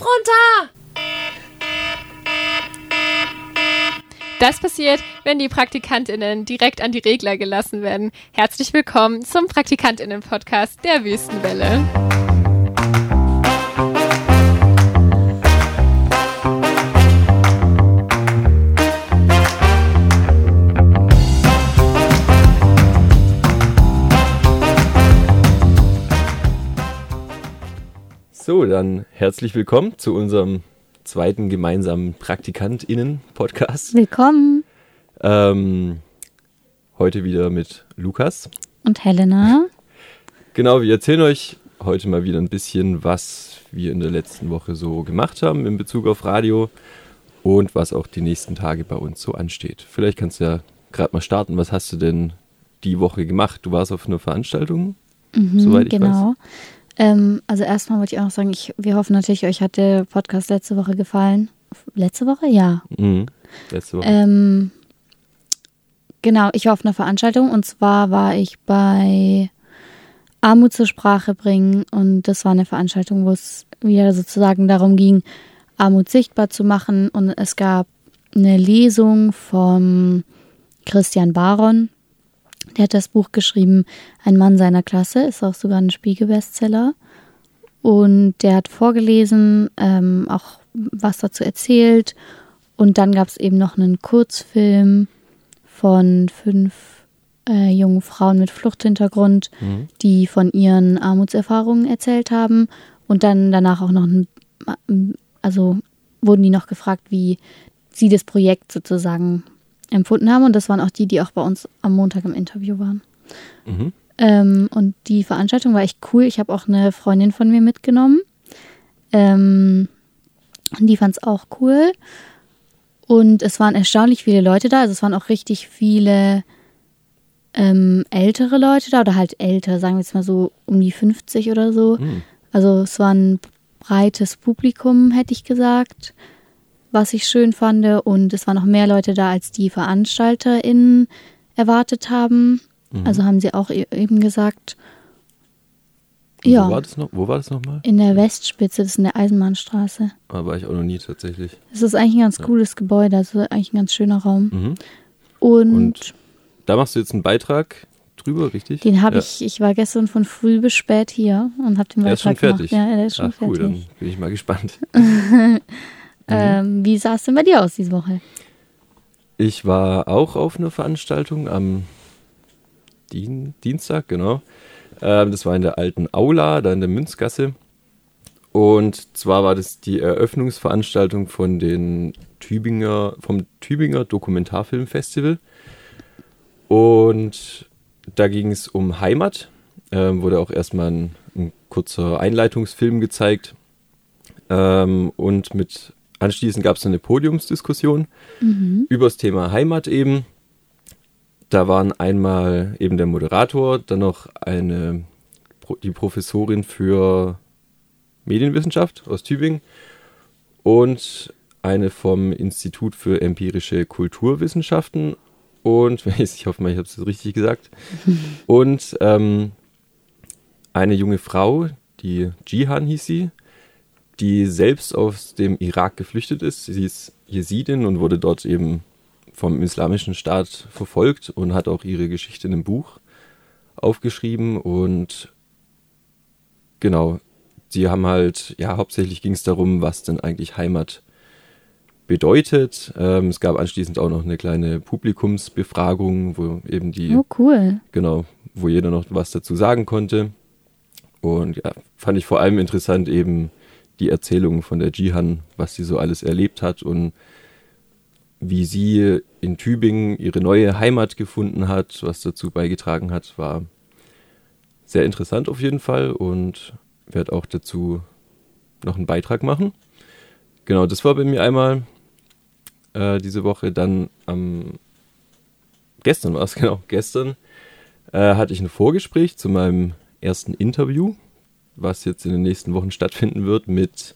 Runter! Das passiert, wenn die PraktikantInnen direkt an die Regler gelassen werden. Herzlich willkommen zum PraktikantInnen-Podcast der Wüstenwelle. So, dann herzlich willkommen zu unserem zweiten gemeinsamen PraktikantInnen-Podcast. Willkommen. Ähm, heute wieder mit Lukas. Und Helena. Genau, wir erzählen euch heute mal wieder ein bisschen, was wir in der letzten Woche so gemacht haben in Bezug auf Radio und was auch die nächsten Tage bei uns so ansteht. Vielleicht kannst du ja gerade mal starten. Was hast du denn die Woche gemacht? Du warst auf einer Veranstaltung, Mhm, soweit ich genau. weiß. Ähm, also erstmal wollte ich auch noch sagen, ich, wir hoffen natürlich, euch hat der Podcast letzte Woche gefallen. Letzte Woche? Ja. Mhm. Letzte Woche. Ähm, genau, ich war auf einer Veranstaltung und zwar war ich bei Armut zur Sprache bringen und das war eine Veranstaltung, wo es wieder sozusagen darum ging, Armut sichtbar zu machen und es gab eine Lesung vom Christian Baron. Der hat das Buch geschrieben, Ein Mann seiner Klasse, ist auch sogar ein Spiegel-Bestseller. Und der hat vorgelesen, ähm, auch was dazu erzählt. Und dann gab es eben noch einen Kurzfilm von fünf äh, jungen Frauen mit Fluchthintergrund, Mhm. die von ihren Armutserfahrungen erzählt haben. Und dann danach auch noch ein, also wurden die noch gefragt, wie sie das Projekt sozusagen empfunden haben. Und das waren auch die, die auch bei uns am Montag im Interview waren. Mhm. Ähm, und die Veranstaltung war echt cool. Ich habe auch eine Freundin von mir mitgenommen. Ähm, die fand es auch cool. Und es waren erstaunlich viele Leute da. Also es waren auch richtig viele ähm, ältere Leute da oder halt älter, sagen wir jetzt mal so um die 50 oder so. Mhm. Also es war ein breites Publikum, hätte ich gesagt, was ich schön fand. Und es waren noch mehr Leute da, als die VeranstalterInnen erwartet haben. Mhm. Also haben sie auch e- eben gesagt. Und Ja, Wo war das noch? Wo war das nochmal? in der Westspitze, das ist in der Eisenbahnstraße. Da war ich auch noch nie tatsächlich. Das ist eigentlich ein ganz cooles Gebäude, also eigentlich ein ganz schöner Raum. Mhm. Und, Und Da machst du jetzt einen Beitrag drüber, richtig? den habe Ja. ich, ich war gestern von früh bis spät hier und habe den Der ist Beitrag schon gemacht. fertig. Ja, der ist schon Ach cool, dann fertig. bin ich mal gespannt. Ähm, wie sah es denn bei dir aus diese Woche? Ich war auch auf einer Veranstaltung am Dien Dienstag, genau. Ähm, das war in der alten Aula, da in der Münzgasse. Und zwar war das die Eröffnungsveranstaltung von den Tübinger, vom Tübinger Dokumentarfilmfestival. Und da ging es um Heimat. Ähm, wurde auch erstmal ein, ein kurzer Einleitungsfilm gezeigt. Ähm, und mit anschließend gab es eine Podiumsdiskussion über das Thema Heimat eben. Da waren einmal eben der Moderator, dann noch eine die Professorin für Medienwissenschaft aus Tübingen und eine vom Institut für empirische Kulturwissenschaften und ich hoffe mal, ich habe es richtig gesagt und ähm, eine junge Frau, die Jihan hieß sie, die selbst aus dem Irak geflüchtet ist. Sie ist Jesidin und wurde dort eben vom islamischen Staat verfolgt und hat auch ihre Geschichte in einem Buch aufgeschrieben und genau, sie haben halt, ja, hauptsächlich ging es darum, was denn eigentlich Heimat bedeutet. Ähm, es gab anschließend auch noch eine kleine Publikumsbefragung, wo eben die Oh, cool. genau, wo jeder noch was dazu sagen konnte. Und ja, fand ich vor allem interessant eben die Erzählung von der Jihan, was sie so alles erlebt hat und wie sie in Tübingen ihre neue Heimat gefunden hat, was dazu beigetragen hat, war sehr interessant auf jeden Fall und werde auch dazu noch einen Beitrag machen. Genau, das war bei mir einmal äh, diese Woche. Dann am gestern war es genau, gestern äh, hatte ich ein Vorgespräch zu meinem ersten Interview, was jetzt in den nächsten Wochen stattfinden wird mit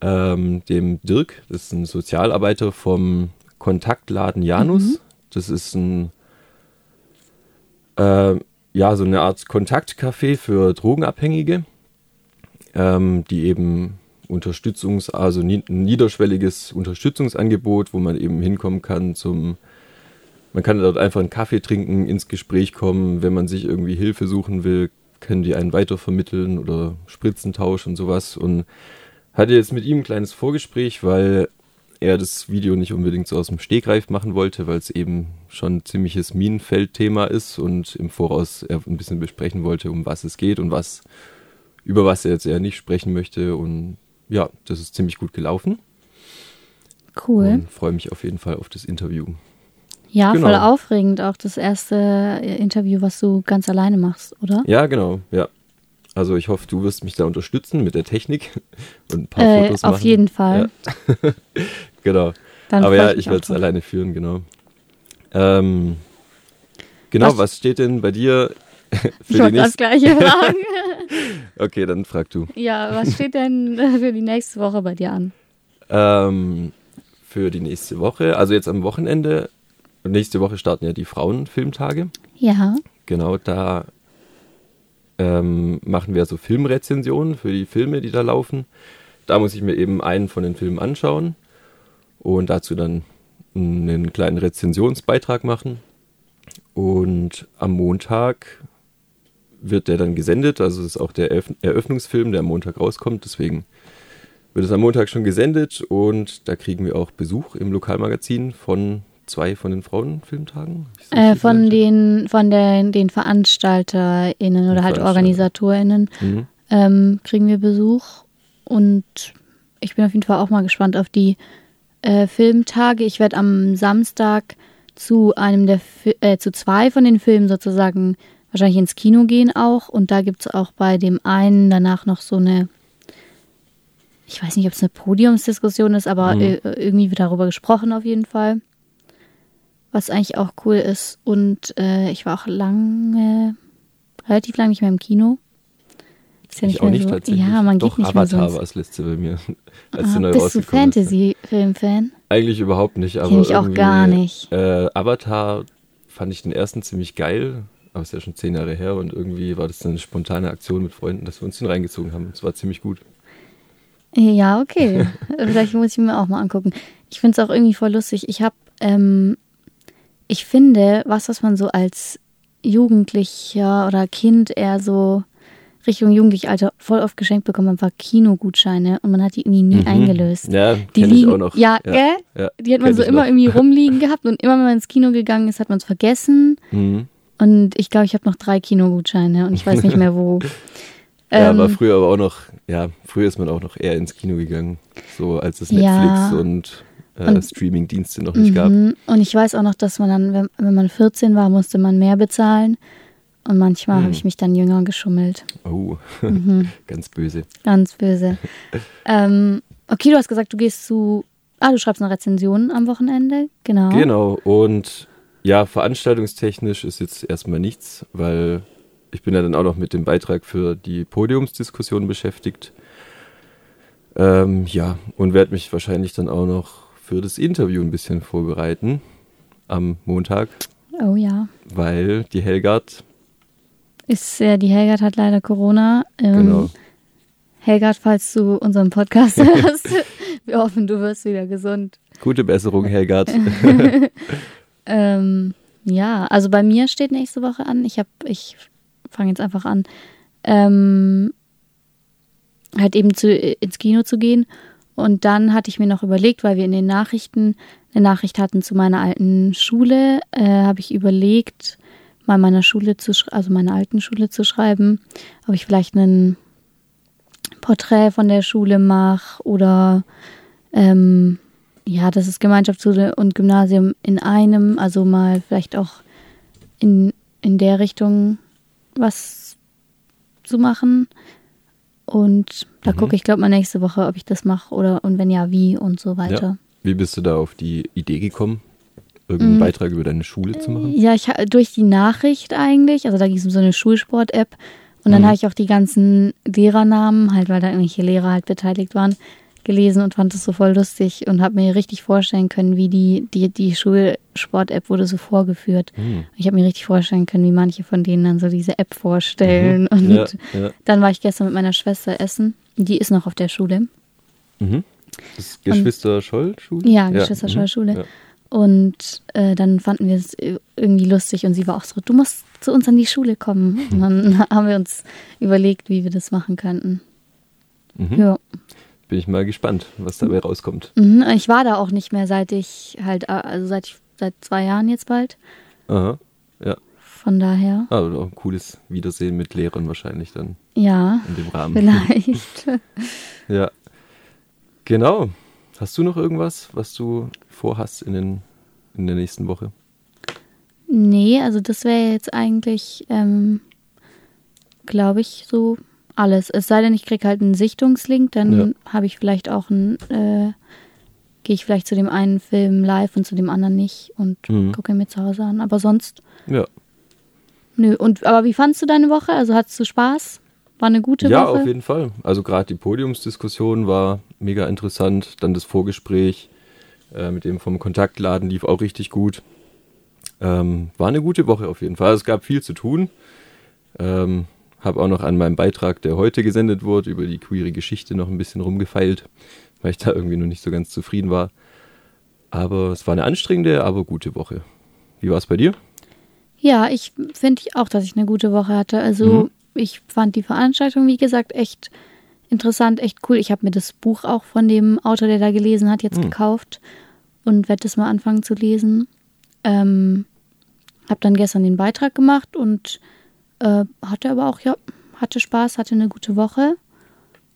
ähm, dem Dirk. Das ist ein Sozialarbeiter vom Kontaktladen Janus. Das ist ein äh, ja so eine Art Kontaktcafé für Drogenabhängige, ähm, die eben Unterstützungs-, also ein niederschwelliges Unterstützungsangebot, wo man eben hinkommen kann zum, man kann dort einfach einen Kaffee trinken, ins Gespräch kommen, wenn man sich irgendwie Hilfe suchen will, können die einen weitervermitteln oder Spritzentausch und sowas und hatte jetzt mit ihm ein kleines Vorgespräch, weil er das Video nicht unbedingt so aus dem Stegreif machen wollte, weil es eben schon ein ziemliches Minenfeldthema ist und im Voraus er ein bisschen besprechen wollte, um was es geht und was, über was er jetzt eher nicht sprechen möchte. Und ja, das ist ziemlich gut gelaufen. Cool. Und freue mich auf jeden Fall auf das Interview. Ja, Genau. voll aufregend. Auch das erste äh, Interview, was du ganz alleine machst, oder? Ja, genau, ja. Also ich hoffe, du wirst mich da unterstützen mit der Technik und ein paar Äh, Fotos auf machen. jeden Fall. Genau. Dann Aber ja, ich werde es alleine führen, genau. Ähm, genau, Was- was, steht denn bei dir Ich für die wollte das nächste? gleiche fragen. Okay, dann frag du. ja, was steht denn für die nächste Woche bei dir an? Ähm, für die nächste Woche, also jetzt am Wochenende, nächste Woche starten ja die Frauenfilmtage. Ja. Genau, da ähm, machen wir so Filmrezensionen für die Filme, die da laufen. Da muss ich mir eben einen von den Filmen anschauen und dazu dann einen kleinen Rezensionsbeitrag machen. Und am Montag wird der dann gesendet, also es ist auch der Eröff- Eröffnungsfilm, der am Montag rauskommt, deswegen wird es am Montag schon gesendet und da kriegen wir auch Besuch im Lokalmagazin von zwei von den Frauenfilmtagen. Äh, von den, von den, den VeranstalterInnen oder halt. OrganisatorInnen Mhm. ähm, kriegen wir Besuch. Und ich bin auf jeden Fall auch mal gespannt auf die äh, Filmtage. Ich werde am Samstag zu einem der Fi äh, zu zwei von den Filmen sozusagen wahrscheinlich ins Kino gehen auch. Und da gibt es auch bei dem einen danach noch so eine, ich weiß nicht, ob es eine Podiumsdiskussion ist, aber Mhm. irgendwie wird darüber gesprochen auf jeden Fall. Was eigentlich auch cool ist. Und äh, ich war auch lange, relativ lange nicht mehr im Kino. Ist ja ich nicht auch mehr nicht so. tatsächlich. Ja, man Doch, geht nicht mehr Avatar so. war ins- das letzte bei mir, als Ah, neu bist du. Fantasy-Film-Fan? Eigentlich überhaupt nicht, aber ich auch gar nicht. Äh, Avatar fand ich den ersten ziemlich geil, aber ist ja schon zehn Jahre her und irgendwie war das eine spontane Aktion mit Freunden, dass wir uns den reingezogen haben. Es war ziemlich gut. Ja, okay. Vielleicht muss ich mir auch mal angucken. Ich finde es auch irgendwie voll lustig. Ich habe, ähm, ich finde, was, was man so als Jugendlicher oder Kind eher so Richtung Jugendlichalter voll oft geschenkt bekommen hat, war Kinogutscheine und man hat die irgendwie nie Mhm. eingelöst. Ja, Die kenne ich liegen, auch noch. Ja, gell? ja, Die hat man so immer noch. irgendwie rumliegen gehabt und immer wenn man ins Kino gegangen ist, hat man es vergessen. Mhm. Und ich glaube, ich habe noch drei Kinogutscheine und ich weiß nicht mehr wo. Ja, Ähm, war früher aber auch noch, ja, früher ist man auch noch eher ins Kino gegangen, so als es Ja. Netflix und, äh, Streaming-Dienste noch nicht gab. Mhm. Und ich weiß auch noch, dass man dann, wenn, wenn man 14 war, musste man mehr bezahlen. Und manchmal Mhm. habe ich mich dann jünger geschummelt. Oh, Mhm. ganz böse. Ganz böse. ähm, okay, du hast gesagt, du gehst zu. Ah, du schreibst eine Rezension am Wochenende. Genau. Genau, und ja, veranstaltungstechnisch ist jetzt erstmal nichts, weil ich bin ja dann auch noch mit dem Beitrag für die Podiumsdiskussion beschäftigt. Ähm, ja, und werde mich wahrscheinlich dann auch noch für das Interview ein bisschen vorbereiten am Montag, Oh ja. weil die Helgard, Ist ja, die Helgard hat leider Corona. Ähm, genau, Helgard, falls du unseren Podcast hörst, wir hoffen, du wirst wieder gesund. gute Besserung, Helgard. Ähm, ja, also bei mir steht nächste Woche an. Ich habe, ich fange jetzt einfach an, ähm, halt eben zu, ins Kino zu gehen. Und dann hatte ich mir noch überlegt, weil wir in den Nachrichten eine Nachricht hatten zu meiner alten Schule, äh, habe ich überlegt, mal meiner Schule zu, also meiner alten Schule zu schreiben, ob ich vielleicht ein Porträt von der Schule mache oder ähm, ja, das ist Gemeinschaftsschule und Gymnasium in einem, also mal vielleicht auch in, in der Richtung was zu machen. Und da Mhm. gucke ich, glaube mal nächste Woche, ob ich das mache oder und wenn ja, wie und so weiter. Wie bist du da auf die Idee gekommen, irgendeinen Mm. Beitrag über deine Schule zu machen? Ja, ich durch die Nachricht eigentlich, also da ging es um so eine Schulsport-App und dann Mhm. habe ich auch die ganzen Lehrernamen, halt weil da irgendwelche Lehrer halt beteiligt waren, gelesen und fand das so voll lustig und habe mir richtig vorstellen können, wie die, die, die Schulsport-App wurde so vorgeführt. Hm. Ich habe mir richtig vorstellen können, wie manche von denen dann so diese App vorstellen. Mhm. Und Ja, ja. dann war ich gestern mit meiner Schwester essen. Die ist noch auf der Schule. Mhm. Das ist Geschwister Scholl Schule? Ja, Geschwister Scholl Schule. Ja. Und äh, dann fanden wir es irgendwie lustig und sie war auch so, du musst zu uns an die Schule kommen. Und dann haben wir uns überlegt, wie wir das machen könnten. Mhm. Ja. Bin ich mal gespannt, was dabei rauskommt. Mhm, ich war da auch nicht mehr, seit ich halt, also seit, ich, seit zwei Jahren jetzt bald. Aha, ja. Von daher. Ah, auch ein cooles Wiedersehen mit Lehrern wahrscheinlich dann Ja, in dem Rahmen. vielleicht. Ja. Genau. Hast du noch irgendwas, was du vorhast in, den, in der nächsten Woche? nee, also das wäre jetzt eigentlich, ähm, glaube ich, so alles. Es sei denn, ich kriege halt einen Sichtungslink, dann Ja. habe ich vielleicht auch einen, äh, gehe ich vielleicht zu dem einen Film live und zu dem anderen nicht und Mhm. gucke ihn mir zu Hause an. Aber sonst, Ja. nö. Und aber wie fandst du deine Woche? Also hattest du Spaß? War eine gute Ja, Woche? auf jeden Fall. Also gerade die Podiumsdiskussion war mega interessant. Dann das Vorgespräch äh, mit dem vom Kontaktladen lief auch richtig gut. Ähm, war eine gute Woche auf jeden Fall. Also es gab viel zu tun. Ähm, habe auch noch an meinem Beitrag, der heute gesendet wurde, über die queere Geschichte noch ein bisschen rumgefeilt, weil ich da irgendwie noch nicht so ganz zufrieden war. Aber es war eine anstrengende, aber gute Woche. Wie war es bei dir? Ja, ich finde auch, dass ich eine gute Woche hatte. Also Mhm. ich fand die Veranstaltung, wie gesagt, echt interessant, echt cool. Ich habe mir das Buch auch von dem Autor, der da gelesen hat, jetzt Mhm. gekauft und werde das mal anfangen zu lesen. Ähm, habe dann gestern den Beitrag gemacht und äh, hatte aber auch, ja, hatte Spaß, hatte eine gute Woche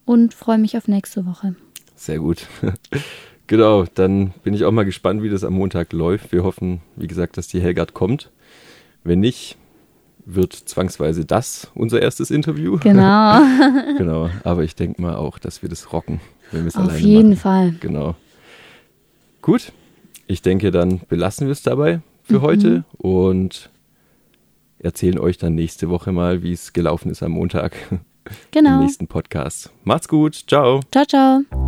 und freue mich auf nächste Woche. Sehr gut. genau, dann bin ich auch mal gespannt, wie das am Montag läuft. Wir hoffen, wie gesagt, dass die Helgard kommt. Wenn nicht, wird zwangsweise das unser erstes Interview. Genau, genau, aber ich denke mal auch, dass wir das rocken, wenn wir es auf alleine jeden machen. Fall. Genau. Gut, ich denke, dann belassen wir es dabei für Mhm. heute und erzählen euch dann nächste Woche mal, wie es gelaufen ist am Montag im Genau. nächsten Podcast. Macht's gut, ciao. Ciao, ciao.